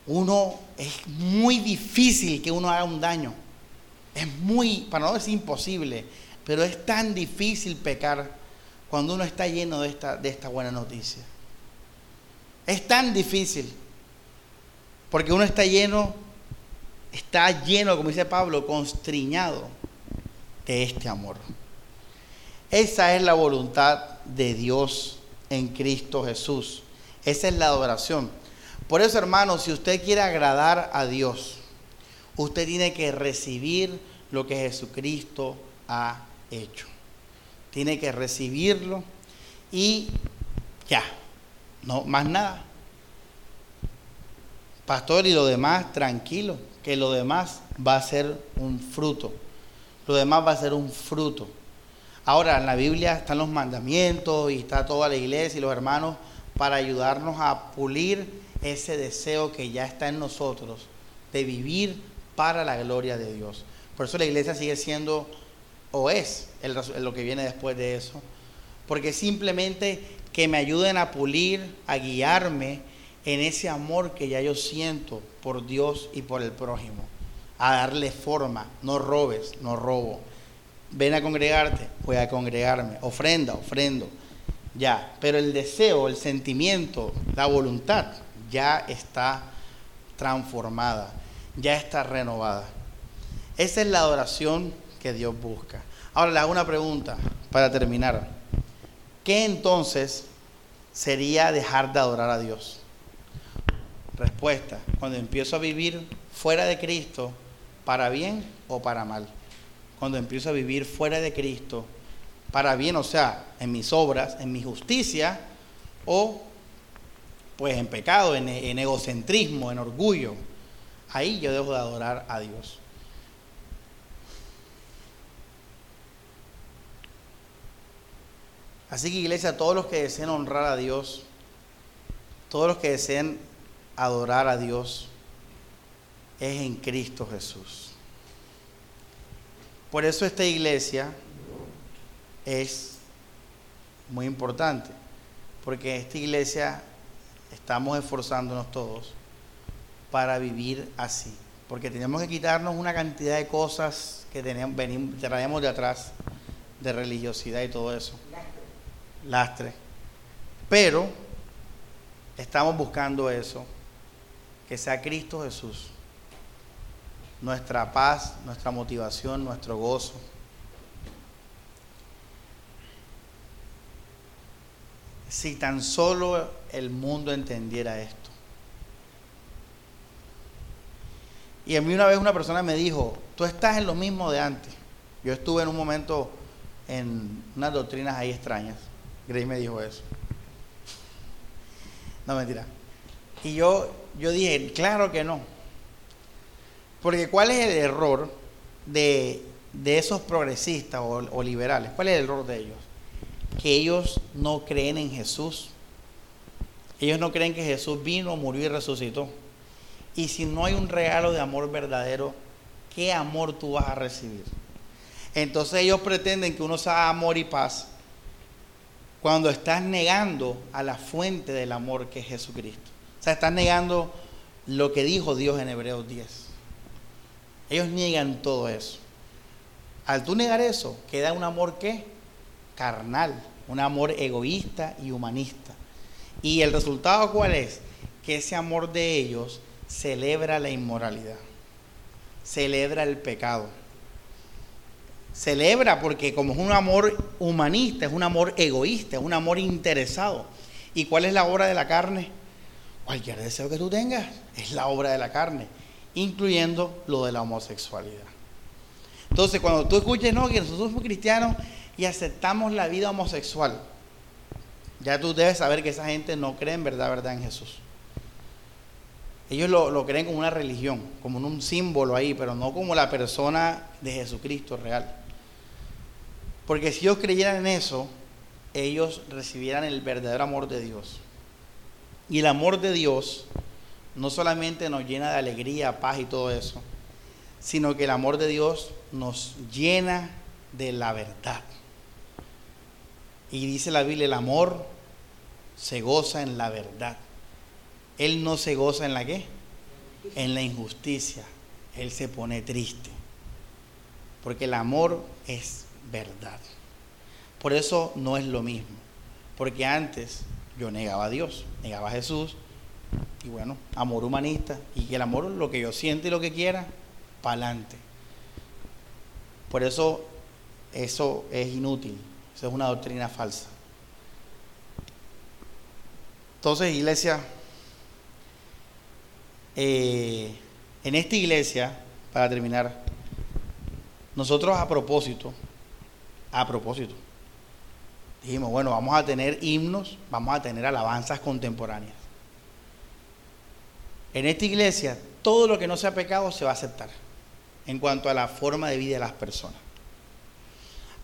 uno es muy difícil que uno haga un daño? Es muy, para no decir imposible, pero es tan difícil pecar cuando uno está lleno de esta, de esta buena noticia. Es tan difícil. Porque uno está lleno, está lleno, como dice Pablo, constriñado de este amor. Esa es la voluntad de Dios en Cristo Jesús. Esa es la adoración. Por eso, hermanos, si usted quiere agradar a Dios, usted tiene que recibir lo que Jesucristo ha hecho. Tiene que recibirlo y ya, no más nada. Pastor, y lo demás, tranquilo, que lo demás va a ser un fruto. Lo demás va a ser un fruto. Ahora, en la Biblia están los mandamientos y está toda la iglesia y los hermanos para ayudarnos a pulir ese deseo que ya está en nosotros de vivir para la gloria de Dios. Por eso la iglesia sigue siendo o es lo que viene después de eso. Porque simplemente que me ayuden a pulir, a guiarme en ese amor que ya yo siento por Dios y por el prójimo. A darle forma, no robes, no robo ven a congregarte, voy a congregarme, ofrenda, ofrendo, ya, pero el deseo, el sentimiento, la voluntad ya está transformada, ya está renovada. Esa es la adoración que Dios busca. Ahora le hago una pregunta para terminar. ¿Qué entonces sería dejar de adorar a Dios? Respuesta, cuando empiezo a vivir fuera de Cristo, para bien o para mal cuando empiezo a vivir fuera de Cristo, para bien, o sea, en mis obras, en mi justicia, o pues en pecado, en, egocentrismo, en orgullo, ahí yo dejo de adorar a Dios. Así que iglesia, todos los que deseen honrar a Dios, todos los que deseen adorar a Dios, es en Cristo Jesús. Por eso esta iglesia es muy importante, porque esta iglesia estamos esforzándonos todos para vivir así, porque tenemos que quitarnos una cantidad de cosas que tenemos, venimos, traemos de atrás, de religiosidad y todo eso. Lastre. Pero estamos buscando eso, que sea Cristo Jesús nuestra paz, nuestra motivación, nuestro gozo. Si tan solo el mundo entendiera esto. Y a mí una vez una persona me dijo, tú estás en lo mismo de antes. Yo estuve en un momento en unas doctrinas ahí extrañas. Grace me dijo eso. No, mentira. Y yo, yo dije, claro que no. Porque ¿cuál es el error de, esos progresistas o, liberales? ¿Cuál es el error de ellos? Que ellos no creen en Jesús. Ellos no creen que Jesús vino, murió y resucitó. Y si no hay un regalo de amor verdadero, ¿qué amor tú vas a recibir? Entonces ellos pretenden que uno sea amor y paz cuando estás negando a la fuente del amor que es Jesucristo. O sea, estás negando lo que dijo Dios en Hebreos 10. Ellos niegan todo eso. Al tú negar eso, queda un amor que carnal, un amor egoísta y humanista. ¿Y el resultado cuál es? Que ese amor de ellos celebra la inmoralidad, celebra el pecado. Celebra porque como es un amor humanista, es un amor egoísta, es un amor interesado. ¿Y cuál es la obra de la carne? Cualquier deseo que tú tengas es la obra de la carne incluyendo lo de la homosexualidad. Entonces, cuando tú escuches, no, que nosotros somos cristianos y aceptamos la vida homosexual, ya tú debes saber que esa gente no cree en verdad, verdad en Jesús. Ellos lo, lo creen como una religión, como un símbolo ahí, pero no como la persona de Jesucristo real. Porque si ellos creyeran en eso, ellos recibieran el verdadero amor de Dios. Y el amor de Dios no solamente nos llena de alegría, paz y todo eso, sino que el amor de Dios nos llena de la verdad. Y dice la Biblia, el amor se goza en la verdad. Él no se goza en la qué? En la injusticia. Él se pone triste. Porque el amor es verdad. Por eso no es lo mismo. Porque antes yo negaba a Dios, negaba a Jesús. Y bueno, amor humanista. Y el amor, lo que yo siento y lo que quiera, para adelante. Por eso eso es inútil. Eso es una doctrina falsa. Entonces, iglesia, eh, en esta iglesia, para terminar, nosotros a propósito, a propósito, dijimos, bueno, vamos a tener himnos, vamos a tener alabanzas contemporáneas. En esta iglesia, todo lo que no sea pecado se va a aceptar en cuanto a la forma de vida de las personas.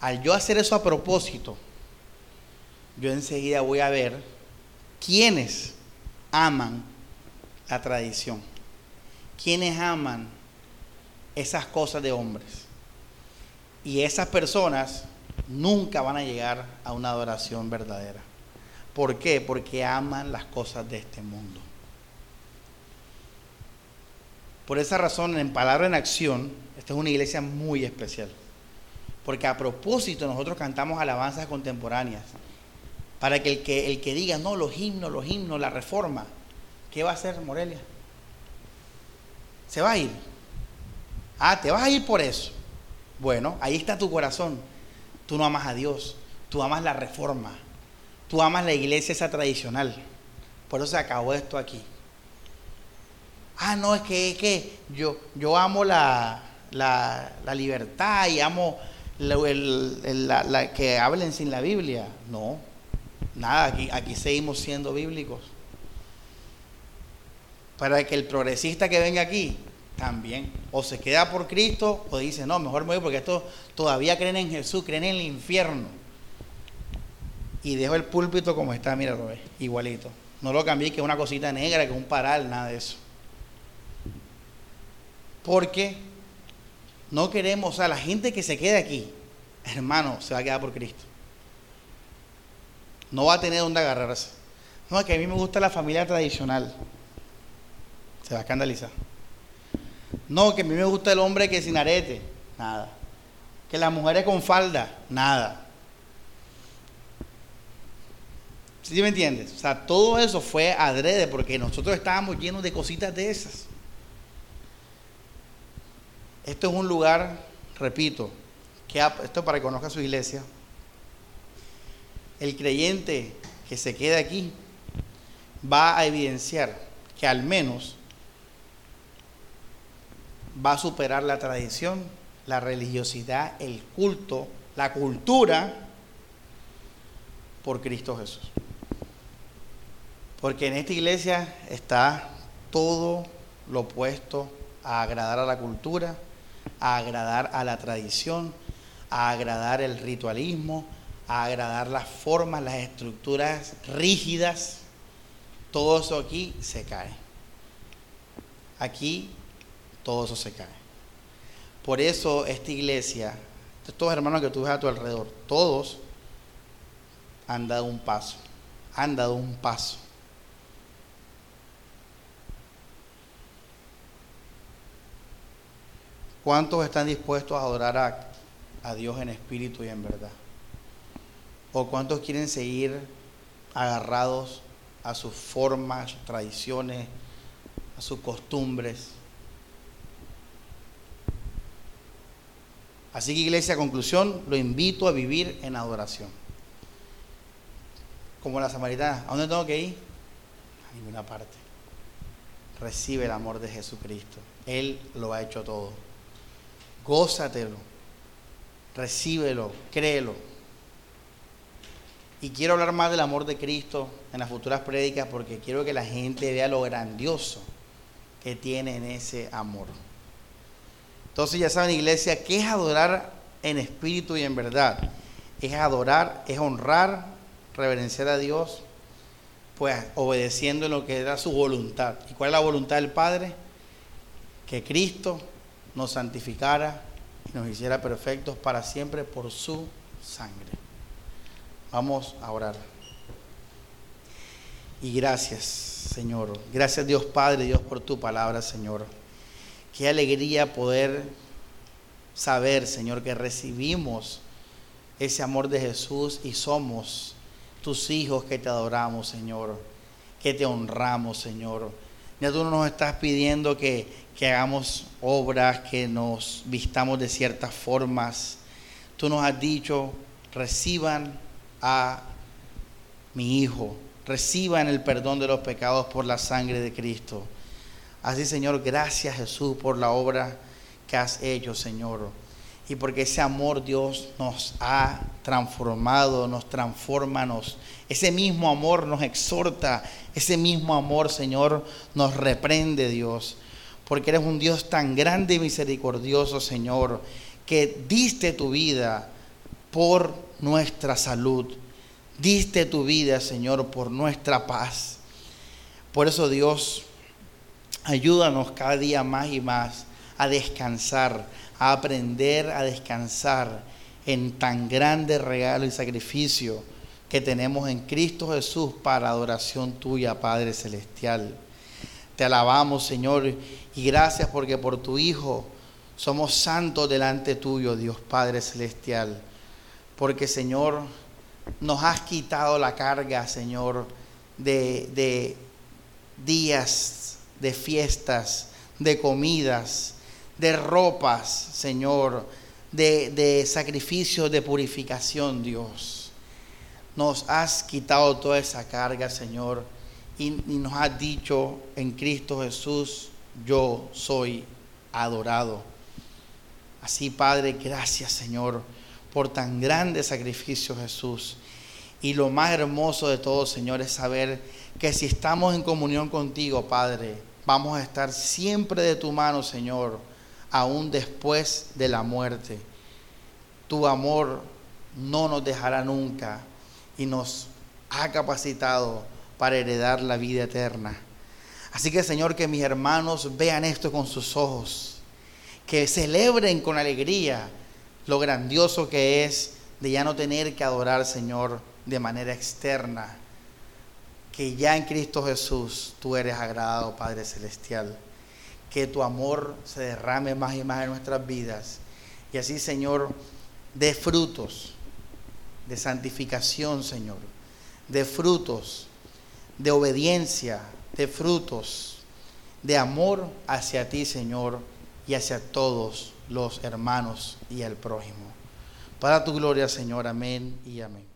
Al yo hacer eso a propósito, yo enseguida voy a ver quiénes aman la tradición, quiénes aman esas cosas de hombres. Y esas personas nunca van a llegar a una adoración verdadera. ¿Por qué? Porque aman las cosas de este mundo. Por esa razón, en Palabra en Acción, esta es una iglesia muy especial. Porque a propósito nosotros cantamos alabanzas contemporáneas. Para que el que, el que diga, no, los himnos, los himnos, la reforma, ¿qué va a hacer Morelia? Se va a ir. Ah, te vas a ir por eso. Bueno, ahí está tu corazón. Tú no amas a Dios, tú amas la reforma, tú amas la iglesia esa tradicional. Por eso se acabó esto aquí. Ah, no, es que, que yo, yo amo la, la, libertad y amo la, que hablen sin la Biblia. No, nada, aquí, aquí seguimos siendo bíblicos. Para que el progresista que venga aquí también o se queda por Cristo o dice, no, mejor me voy porque estos todavía creen en Jesús, creen en el infierno. Y dejo el púlpito como está, mira, lo igualito. No lo cambié que es una cosita negra, que es un paral, nada de eso. Porque no queremos, o sea, la gente que se quede aquí, hermano, se va a quedar por Cristo. No va a tener dónde agarrarse. No, es que a mí me gusta la familia tradicional. Se va a escandalizar. No, que a mí me gusta el hombre que sin arete. Nada. Que las mujeres con falda. Nada. ¿Sí me entiendes? O sea, todo eso fue adrede porque nosotros estábamos llenos de cositas de esas. Esto es un lugar, repito, que esto para que conozca su iglesia. El creyente que se quede aquí va a evidenciar que al menos va a superar la tradición, la religiosidad, el culto, la cultura por Cristo Jesús. Porque en esta iglesia está todo lo opuesto a agradar a la cultura, a agradar a la tradición, a agradar el ritualismo, a agradar las formas, las estructuras rígidas. Todo eso aquí se cae. Aquí todo eso se cae. Por eso esta iglesia, estos hermanos que tú ves a tu alrededor, todos han dado un paso, han dado un paso. ¿Cuántos están dispuestos a adorar a, a, Dios en espíritu y en verdad? ¿O cuántos quieren seguir agarrados a sus formas, a sus tradiciones, a sus costumbres? Así que iglesia, conclusión, lo invito a vivir en adoración. Como la samaritana, ¿a dónde tengo que ir? A ninguna parte. Recibe el amor de Jesucristo. Él lo ha hecho todo. Gózatelo. Recíbelo, créelo. Y quiero hablar más del amor de Cristo en las futuras prédicas porque quiero que la gente vea lo grandioso que tiene en ese amor. Entonces ya saben, iglesia, ¿qué es adorar en espíritu y en verdad? Es adorar, es honrar, reverenciar a Dios, pues obedeciendo en lo que era su voluntad. ¿Y cuál es la voluntad del Padre? Que Cristo nos santificara y nos hiciera perfectos para siempre por su sangre. Vamos a orar. Y gracias, Señor. Gracias Dios Padre, Dios por tu palabra, Señor. Qué alegría poder saber, Señor, que recibimos ese amor de Jesús y somos tus hijos que te adoramos, Señor, que te honramos, Señor. Ya tú no nos estás pidiendo que, que hagamos obras, que nos vistamos de ciertas formas. Tú nos has dicho, reciban a mi Hijo, reciban el perdón de los pecados por la sangre de Cristo. Así, Señor, gracias Jesús por la obra que has hecho, Señor. Y porque ese amor, Dios, nos ha transformado, nos transforma, nos, ese mismo amor nos exhorta, ese mismo amor, Señor, nos reprende, Dios. Porque eres un Dios tan grande y misericordioso, Señor, que diste tu vida por nuestra salud. Diste tu vida, Señor, por nuestra paz. Por eso, Dios, ayúdanos cada día más y más a descansar, a aprender a descansar en tan grande regalo y sacrificio que tenemos en Cristo Jesús para adoración tuya, Padre Celestial. Te alabamos, Señor, y gracias porque por tu Hijo somos santos delante tuyo, Dios Padre Celestial. Porque, Señor, nos has quitado la carga, Señor, de, de días, de fiestas, de comidas, de ropas, Señor, de, de sacrificios de purificación, Dios. Nos has quitado toda esa carga, Señor, y, y nos has dicho en Cristo Jesús, yo soy adorado. Así, Padre, gracias, Señor, por tan grande sacrificio, Jesús. Y lo más hermoso de todo, Señor, es saber que si estamos en comunión contigo, Padre, vamos a estar siempre de tu mano, Señor aún después de la muerte. Tu amor no nos dejará nunca y nos ha capacitado para heredar la vida eterna. Así que Señor, que mis hermanos vean esto con sus ojos, que celebren con alegría lo grandioso que es de ya no tener que adorar, Señor, de manera externa, que ya en Cristo Jesús tú eres agradado, Padre Celestial que tu amor se derrame más y más en nuestras vidas. Y así, Señor, de frutos de santificación, Señor, de frutos de obediencia, de frutos de amor hacia ti, Señor, y hacia todos los hermanos y el prójimo. Para tu gloria, Señor, amén y amén.